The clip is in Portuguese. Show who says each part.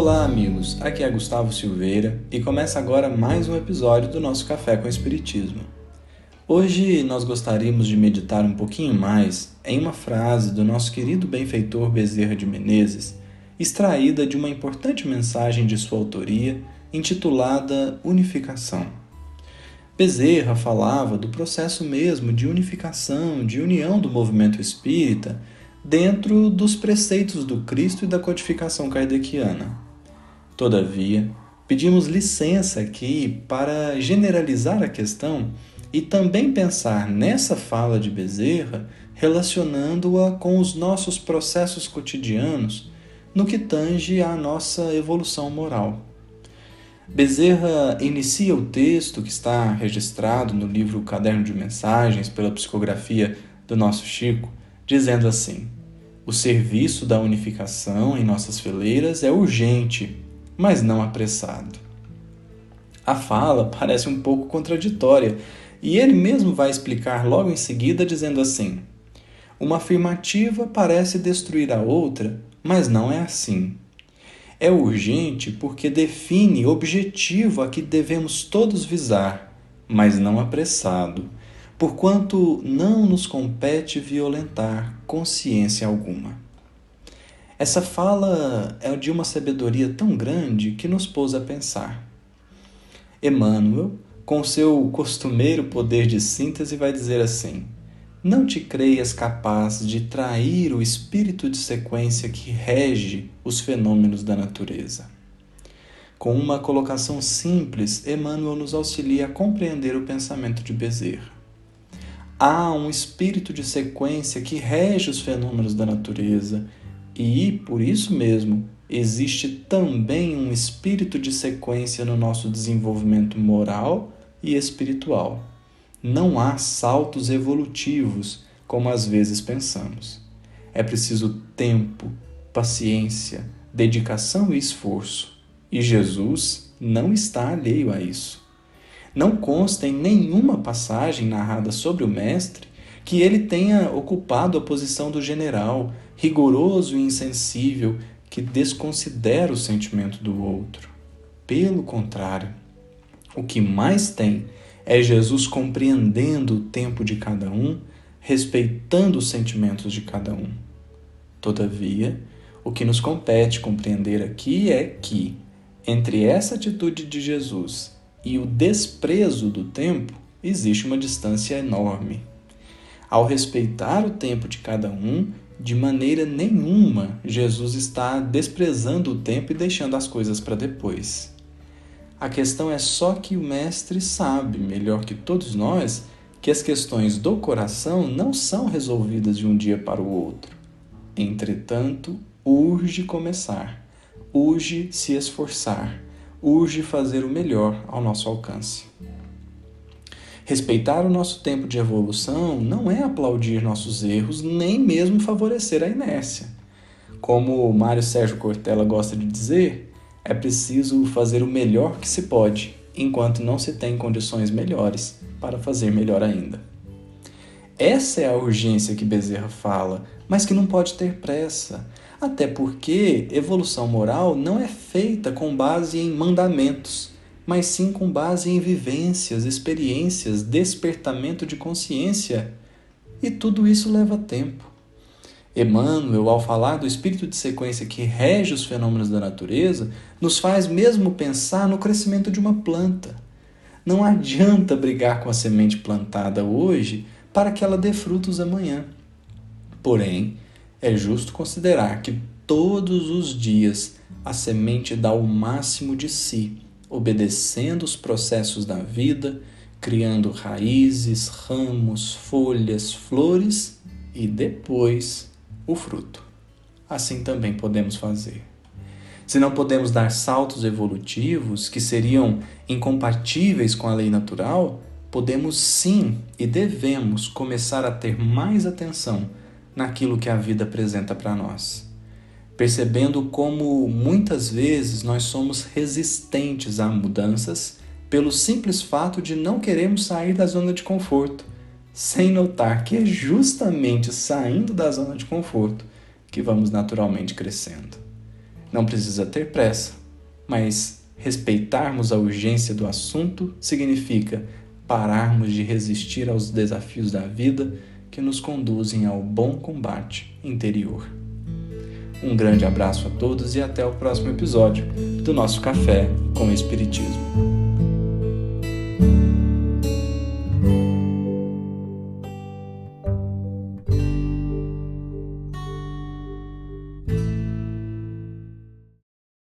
Speaker 1: Olá, amigos. Aqui é Gustavo Silveira e começa agora mais um episódio do nosso Café com Espiritismo. Hoje nós gostaríamos de meditar um pouquinho mais em uma frase do nosso querido benfeitor Bezerra de Menezes, extraída de uma importante mensagem de sua autoria intitulada Unificação. Bezerra falava do processo mesmo de unificação, de união do movimento espírita dentro dos preceitos do Cristo e da codificação kardeciana. Todavia, pedimos licença aqui para generalizar a questão e também pensar nessa fala de Bezerra relacionando-a com os nossos processos cotidianos no que tange à nossa evolução moral. Bezerra inicia o texto que está registrado no livro Caderno de Mensagens pela psicografia do nosso Chico, dizendo assim: O serviço da unificação em nossas fileiras é urgente, mas não apressado. A fala parece um pouco contraditória, e ele mesmo vai explicar logo em seguida, dizendo assim: Uma afirmativa parece destruir a outra, mas não é assim. É urgente porque define objetivo a que devemos todos visar, mas não apressado porquanto não nos compete violentar consciência alguma. Essa fala é de uma sabedoria tão grande que nos pôs a pensar. Emmanuel, com seu costumeiro poder de síntese, vai dizer assim: Não te creias capaz de trair o espírito de sequência que rege os fenômenos da natureza. Com uma colocação simples, Emmanuel nos auxilia a compreender o pensamento de Bezerra há um espírito de sequência que rege os fenômenos da natureza e, por isso mesmo, existe também um espírito de sequência no nosso desenvolvimento moral e espiritual. Não há saltos evolutivos, como às vezes pensamos. É preciso tempo, paciência, dedicação e esforço. E Jesus não está alheio a isso. Não consta em nenhuma passagem narrada sobre o Mestre que ele tenha ocupado a posição do general, rigoroso e insensível, que desconsidera o sentimento do outro. Pelo contrário, o que mais tem é Jesus compreendendo o tempo de cada um, respeitando os sentimentos de cada um. Todavia, o que nos compete compreender aqui é que, entre essa atitude de Jesus e o desprezo do tempo, existe uma distância enorme. Ao respeitar o tempo de cada um, de maneira nenhuma Jesus está desprezando o tempo e deixando as coisas para depois. A questão é só que o Mestre sabe, melhor que todos nós, que as questões do coração não são resolvidas de um dia para o outro. Entretanto, urge começar, urge se esforçar urge fazer o melhor ao nosso alcance. Respeitar o nosso tempo de evolução não é aplaudir nossos erros, nem mesmo favorecer a inércia. Como Mário Sérgio Cortella gosta de dizer, é preciso fazer o melhor que se pode, enquanto não se tem condições melhores para fazer melhor ainda. Essa é a urgência que Bezerra fala, mas que não pode ter pressa. Até porque evolução moral não é feita com base em mandamentos, mas sim com base em vivências, experiências, despertamento de consciência. E tudo isso leva tempo. Emmanuel, ao falar do espírito de sequência que rege os fenômenos da natureza, nos faz mesmo pensar no crescimento de uma planta. Não adianta brigar com a semente plantada hoje para que ela dê frutos amanhã. Porém, é justo considerar que todos os dias a semente dá o máximo de si, obedecendo os processos da vida, criando raízes, ramos, folhas, flores e depois o fruto. Assim também podemos fazer. Se não podemos dar saltos evolutivos que seriam incompatíveis com a lei natural, podemos sim e devemos começar a ter mais atenção naquilo que a vida apresenta para nós. Percebendo como muitas vezes nós somos resistentes a mudanças pelo simples fato de não queremos sair da zona de conforto, sem notar que é justamente saindo da zona de conforto que vamos naturalmente crescendo. Não precisa ter pressa, mas respeitarmos a urgência do assunto significa pararmos de resistir aos desafios da vida que nos conduzem ao bom combate interior. Um grande abraço a todos e até o próximo episódio do nosso Café com Espiritismo.